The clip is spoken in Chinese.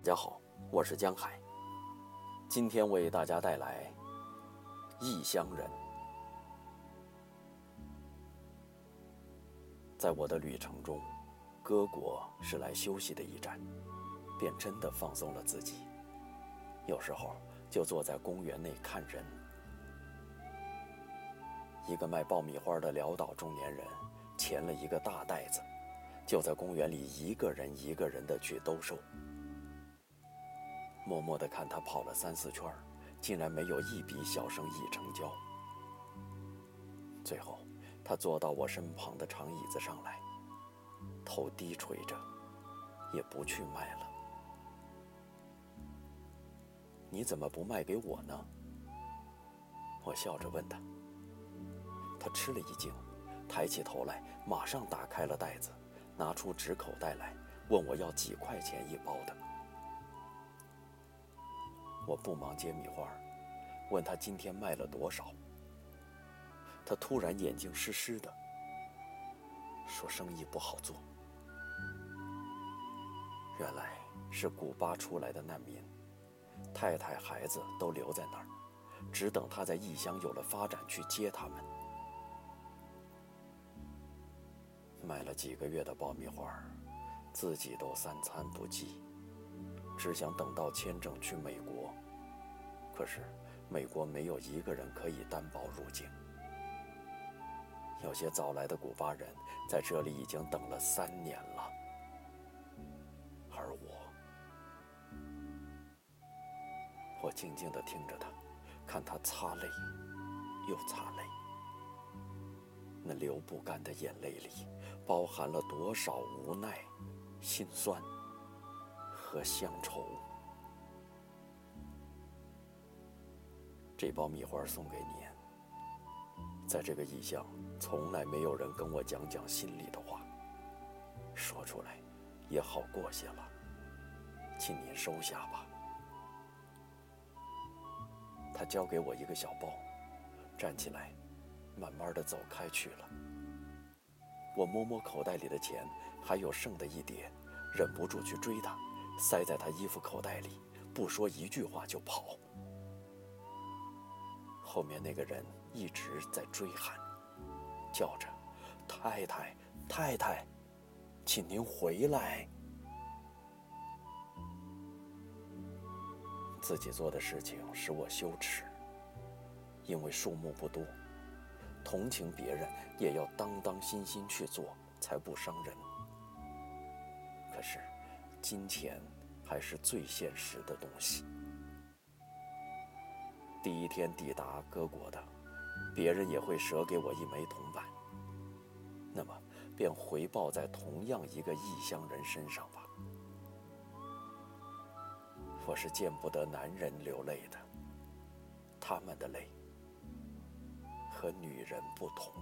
大家好，我是江海。今天为大家带来《异乡人》。在我的旅程中，哥国是来休息的一站，便真的放松了自己。有时候就坐在公园内看人。一个卖爆米花的潦倒中年人，牵了一个大袋子，就在公园里一个人一个人的去兜售。默默地看他跑了三四圈，竟然没有一笔小生意成交。最后，他坐到我身旁的长椅子上来，头低垂着，也不去卖了。你怎么不卖给我呢？我笑着问他。他吃了一惊，抬起头来，马上打开了袋子，拿出纸口袋来，问我要几块钱一包的。我不忙接米花，问他今天卖了多少。他突然眼睛湿湿的，说生意不好做。原来是古巴出来的难民，太太孩子都留在那儿，只等他在异乡有了发展去接他们。卖了几个月的爆米花，自己都三餐不继。只想等到签证去美国，可是美国没有一个人可以担保入境。有些早来的古巴人在这里已经等了三年了，而我，我静静地听着他，看他擦泪，又擦泪。那流不干的眼泪里，包含了多少无奈、心酸。和乡愁，这包米花送给您。在这个异乡，从来没有人跟我讲讲心里的话，说出来也好过些了，请您收下吧。他交给我一个小包，站起来，慢慢的走开去了。我摸摸口袋里的钱，还有剩的一叠，忍不住去追他。塞在他衣服口袋里，不说一句话就跑。后面那个人一直在追喊，叫着：“太太，太太，请您回来。”自己做的事情使我羞耻，因为数目不多，同情别人也要当当心心去做，才不伤人。可是。金钱还是最现实的东西。第一天抵达各国的，别人也会舍给我一枚铜板。那么，便回报在同样一个异乡人身上吧。我是见不得男人流泪的，他们的泪和女人不同。